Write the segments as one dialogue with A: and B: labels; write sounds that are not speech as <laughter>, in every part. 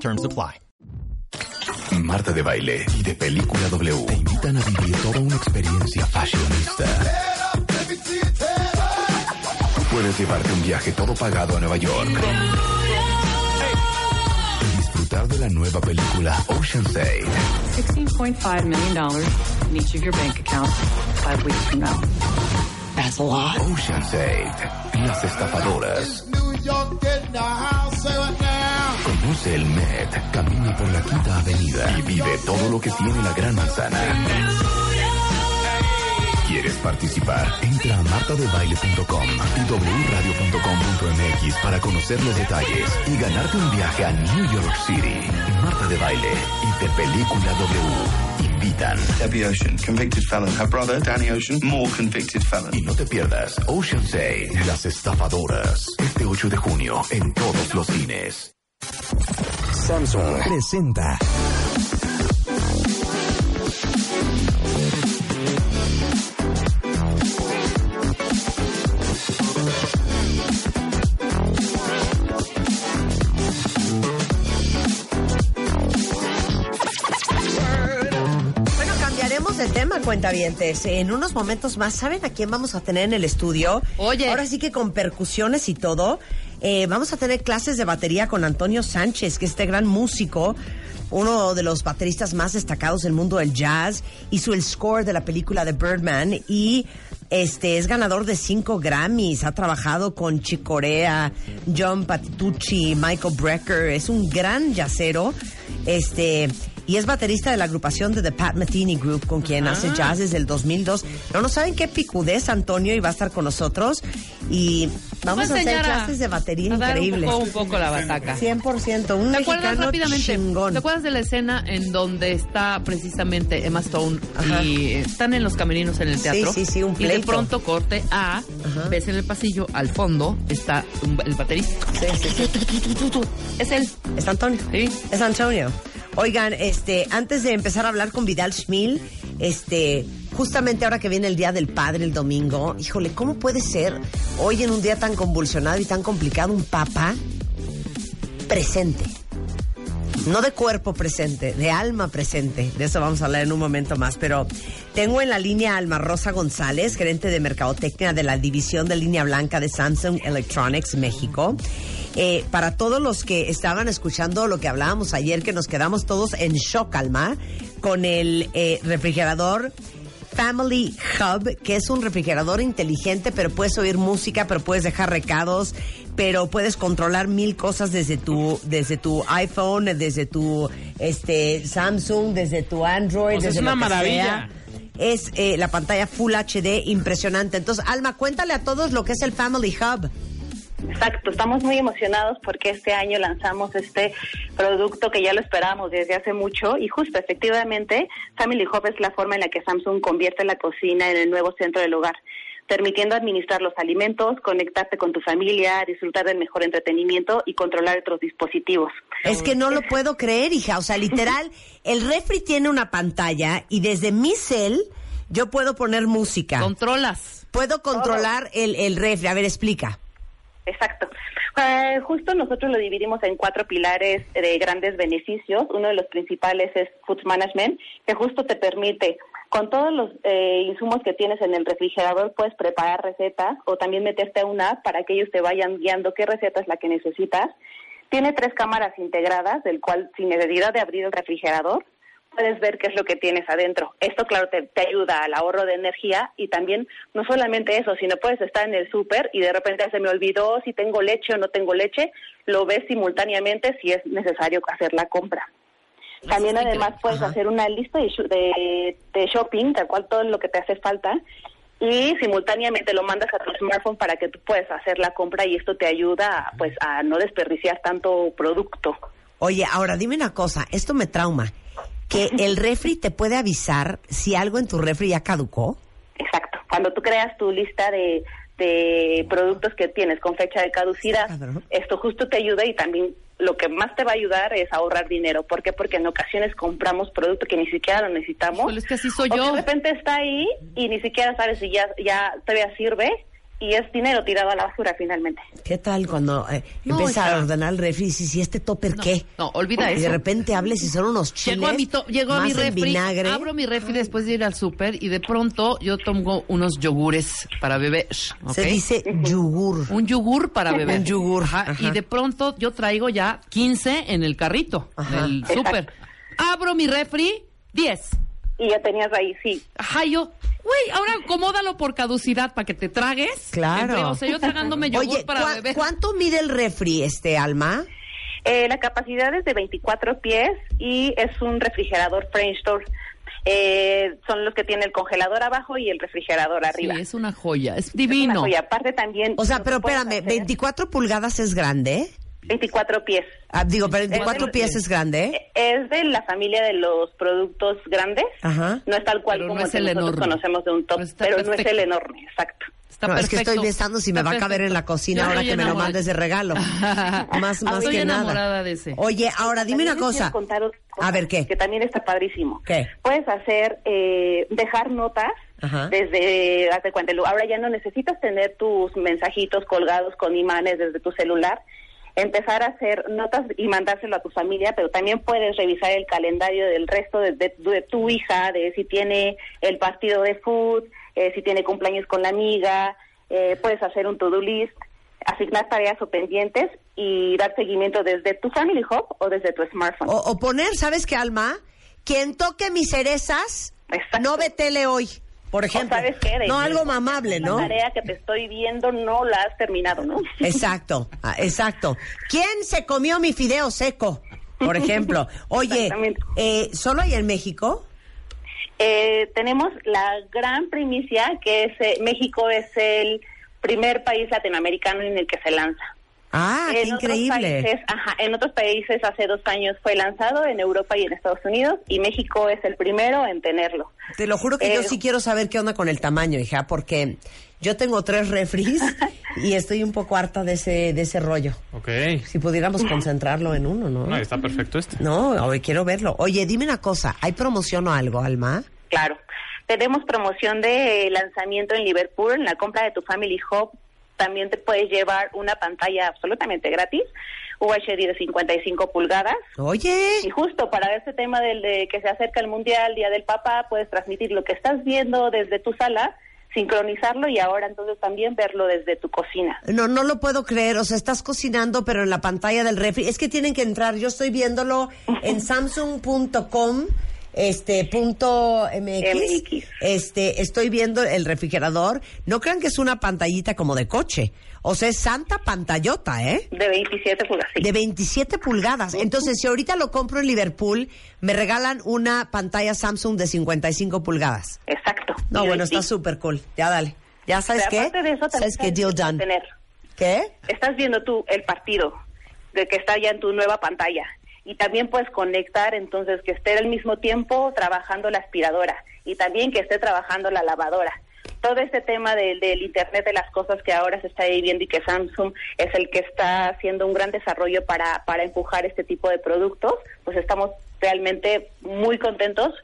A: Terms apply.
B: Marta de Baile y de Película W te invitan a vivir toda una experiencia fashionista. Puedes llevarte un viaje todo pagado a Nueva York. Y disfrutar de la nueva película Ocean's 8.
C: $16.5 million in each of your bank accounts five weeks from now. That's a lot.
B: Ocean's 8. Las estafadoras. Conoce el Met, camina por la Quinta Avenida y vive todo lo que tiene la Gran Manzana. ¿Quieres participar? Entra a martadebaile.com y wradio.com.mx para conocer los detalles y ganarte un viaje a New York City. Marta de Baile y de Película W invitan.
D: Debbie Ocean, convicted felon. Her brother, Danny Ocean, more convicted felon.
B: Y no te pierdas Ocean's 8, Las Estafadoras, este 8 de junio en todos los cines. Samsung presenta.
E: Bueno, cambiaremos de tema, cuentavientes. En unos momentos más, ¿saben a quién vamos a tener en el estudio?
F: Oye.
E: Ahora sí que con percusiones y todo. Eh, vamos a tener clases de batería con Antonio Sánchez, que es este gran músico, uno de los bateristas más destacados del mundo del jazz. Hizo el score de la película de Birdman y este es ganador de cinco Grammys. Ha trabajado con Chick Corea, John Patitucci, Michael Brecker. Es un gran jazzero. Este y es baterista de la agrupación de The Pat Metheny Group, con quien hace jazz desde el 2002. No, no saben qué picudez Antonio y va a estar con nosotros y vamos a, hacer
F: enseñar a-
E: clases de batería increíbles.
F: Un poco, un poco la bataca.
E: 100%, un
F: ¿Te acuerdas rápidamente?
E: chingón.
F: ¿Te acuerdas de la escena en donde está precisamente Emma Stone
E: Ajá.
F: y están en los camerinos en el
E: Sí,
F: teatro?
E: sí, sí, un
F: Y de
E: pleito.
F: pronto corte a,
E: Ajá.
F: ves en el pasillo, al fondo está el baterista.
E: Sí, sí, sí.
F: Es él.
E: Es Antonio.
F: Sí.
E: Es Antonio. Oigan, este, antes de empezar a hablar con Vidal Schmil, este, justamente ahora que viene el Día del Padre el domingo, híjole, ¿cómo puede ser hoy en un día tan convulsionado y tan complicado un papá presente? No de cuerpo presente, de alma presente. De eso vamos a hablar en un momento más. Pero tengo en la línea Alma Rosa González, gerente de Mercadotecnia de la división de línea blanca de Samsung Electronics México. Eh, para todos los que estaban escuchando lo que hablábamos ayer, que nos quedamos todos en shock, Alma, con el eh, refrigerador Family Hub, que es un refrigerador inteligente, pero puedes oír música, pero puedes dejar recados, pero puedes controlar mil cosas desde tu, desde tu iPhone, desde tu este Samsung, desde tu Android,
G: Pues es
E: desde
G: una
E: lo que
G: maravilla.
E: sea. Es eh, la pantalla Full HD impresionante. Entonces, Alma, cuéntale a todos lo que es el Family Hub.
H: Exacto, estamos muy emocionados porque este año lanzamos este producto que ya lo esperábamos desde hace mucho y justo efectivamente Family Hub es la forma en la que Samsung convierte la cocina en el nuevo centro del hogar, permitiendo administrar los alimentos, conectarte con tu familia, disfrutar del mejor entretenimiento y controlar otros dispositivos.
E: Es que no lo puedo creer, hija. O sea, literal, <laughs> el refri tiene una pantalla y desde mi cel yo puedo poner música.
F: Controlas.
E: Puedo controlar el, el refri. A ver, explica.
H: Exacto. Eh, justo nosotros lo dividimos en cuatro pilares de grandes beneficios. Uno de los principales es Food Management, que justo te permite, con todos los eh, insumos que tienes en el refrigerador, puedes preparar recetas o también meterte a una app para que ellos te vayan guiando qué receta es la que necesitas. Tiene tres cámaras integradas, del cual sin necesidad de abrir el refrigerador, puedes ver qué es lo que tienes adentro. Esto, claro, te, te ayuda al ahorro de energía y también no solamente eso, sino puedes estar en el súper y de repente se me olvidó si tengo leche o no tengo leche, lo ves simultáneamente si es necesario hacer la compra. También además puedes
E: Ajá.
H: hacer una lista de, de, de shopping, tal cual todo lo que te hace falta, y simultáneamente lo mandas a tu smartphone para que tú puedas hacer la compra y esto te ayuda pues a no desperdiciar tanto producto.
E: Oye, ahora dime una cosa, esto me trauma. Que el refri te puede avisar si algo en tu refri ya caducó.
H: Exacto. Cuando tú creas tu lista de, de productos que tienes con fecha de caducidad, esto justo te ayuda y también lo que más te va a ayudar es ahorrar dinero. ¿Por qué? Porque en ocasiones compramos producto que ni siquiera lo necesitamos.
F: Es que así soy
H: o que
F: yo.
H: de repente está ahí y ni siquiera sabes si ya, ya todavía sirve y es dinero tirado a la basura finalmente.
E: ¿Qué tal cuando eh,
F: No,
E: empieza a ordenar el refri y dices, ¿y este topper qué?
F: No, olvida
E: y de
F: eso.
E: repente hables y son unos chiles
F: Llegó a mi, to- llegó a mi refri,
E: vinagre.
F: abro mi refri después de ir al súper y de pronto yo tomo unos yogures para beber. ¿ok?
E: Se dice yogur.
F: Un yogur para beber.
E: Un yogur,
F: Ajá,
E: ajá.
F: Y de pronto yo traigo ya 15 en el carrito del súper. Abro mi refri, 10.
H: Y ya tenías ahí, sí.
F: Ajá, yo, güey, ahora acomódalo por caducidad para que te tragues.
E: Claro.
F: Entre- o sea, yo tragándome yogur
E: Oye,
F: para
E: ¿cuá-
F: beber.
E: ¿cuánto mide el refri, este, Alma?
H: Eh, la capacidad es de 24 pies y es un refrigerador French door. Eh, son los que tiene el congelador abajo y el refrigerador
F: Sí,
H: arriba.
F: es una joya, es
H: Es una
F: divino.
H: joya. aparte también...
E: O sea, pero espérame,
H: hacer-
E: 24 pulgadas es grande.
H: 24 pies.
E: Ah, digo, pero 24
H: del-
E: pies es grande.
H: Es de la familia de los productos grandes.
E: Ajá.
H: No es tal cual
F: Pero
H: como
F: no es
H: que
F: el
H: nosotros
F: enorme.
H: conocemos de un top,
F: Pero
H: no es el enorme, exacto.
F: Está
E: No, es que estoy pensando si me
F: Está
E: va a caber en la cocina
F: Yo
E: ahora que me lo mandes de regalo. más <laughs> más
F: Estoy
E: que nada.
F: de ese.
E: Oye, ahora dime
H: También
E: una cosa.
H: contar otra cosa
E: A ver, ¿qué?
H: Que también está padrísimo.
E: ¿Qué?
H: Puedes hacer, eh, dejar notas
E: Ajá.
H: desde, hazte cuenta, ahora ya no necesitas tener tus mensajitos colgados con imanes desde tu celular, empezar a hacer notas y mandárselo a tu familia, pero también puedes revisar el calendario del resto de, de- de tu hija, de si tiene el partido de food, eh, si tiene cumpleaños con la amiga, eh, puedes hacer un to-do list, asignar tareas o pendientes y dar seguimiento desde tu Family Hub o desde tu smartphone.
E: O, o poner, ¿sabes qué, Alma? Quien toque mis cerezas,
H: Exacto.
E: no ve tele hoy, por ejemplo.
H: ¿Sabes qué? De-
E: no, algo mamable,
H: La
E: ¿no?
H: tarea que te estoy viendo no la has terminado, ¿no? <laughs>
E: Exacto, ah, exacto. ¿Quién se comió mi fideo seco? Por ejemplo. <laughs> Oye, eh, ¿solo hay en México?
H: Eh, tenemos la gran primicia que es eh, México es el primer país latinoamericano en el que se lanza.
E: Ah, qué
H: en
E: increíble.
H: países, ajá, en otros países hace dos años fue lanzado, en Europa y en Estados Unidos, y México es el primero en tenerlo.
E: Te lo juro que yo
H: Eh,
E: sí quiero saber qué onda con el tamaño, hija, porque yo tengo tres refris <laughs> y estoy un poco harta de ese, de ese rollo.
G: Ok.
E: Si pudiéramos <laughs> concentrarlo en uno, ¿no?
G: No, está perfecto este.
E: No, hoy quiero verlo. Oye, dime una cosa, ¿hay promoción o algo, Alma?
H: Claro. Tenemos promoción de lanzamiento en Liverpool, en la compra de tu Family Hub. También te puedes llevar una pantalla absolutamente gratis, UHD de 55 pulgadas.
E: Oye,
H: Y justo para este tema del de que se acerca el Mundial, Día del Papá, puedes transmitir lo que estás viendo desde tu sala, sincronizarlo y ahora entonces también verlo desde tu cocina.
E: no, no lo puedo creer. O sea, estás cocinando, pero en la pantalla del refri. Es que tienen que entrar. Yo estoy viéndolo en <laughs> samsung.com. Este punto MX,
H: MX.
E: este estoy viendo el refrigerador. No crean que es una pantallita como de coche. O sea, es santa pantallota, ¿eh?
H: De 27 pulgadas. sí.
E: De 27 pulgadas. Entonces, si ahorita lo compro en Liverpool, me regalan una pantalla Samsung de 55 pulgadas.
H: Exacto.
E: No,
H: Y
E: bueno, está súper cool. Ya dale. Ya sabes
H: Pero
E: qué?
H: aparte de eso,
E: sabes qué, deal done.
H: tener.
E: ¿Qué?
H: estás viendo tú el partido de que está ya en tu nueva pantalla y también puedes conectar entonces que esté al mismo tiempo trabajando la aspiradora y también que esté trabajando la lavadora. Todo este tema del, del Internet de las cosas que ahora se está viviendo y que Samsung es el que está haciendo un gran desarrollo para, para empujar este tipo de productos, pues estamos realmente muy contentos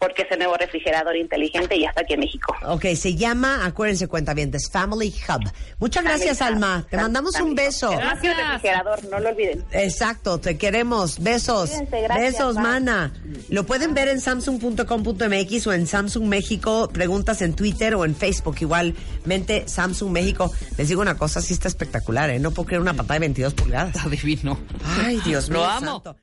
H: porque es el nuevo refrigerador inteligente y ya está aquí en México.
E: Ok, se llama, acuérdense cuentavientes, Family Hub. Muchas gracias,
H: Family Hub.
E: Alma. Te mandamos un
H: Family
E: beso.
F: Gracias.
H: refrigerador, no lo olviden.
E: Exacto, te queremos. Besos.
H: Cuídense, gracias,
E: Besos,
H: bye.
E: mana. Lo pueden ver en samsung.com.mx o en Samsung México. Preguntas en Twitter o en Facebook. Igualmente, Samsung México. Les digo una cosa, sí está espectacular, ¿eh? No puedo creer una pantalla de 22 pulgadas. <laughs>
F: Está divino.
E: Ay, Dios
F: Lo
E: mío.
F: amo.
E: santo.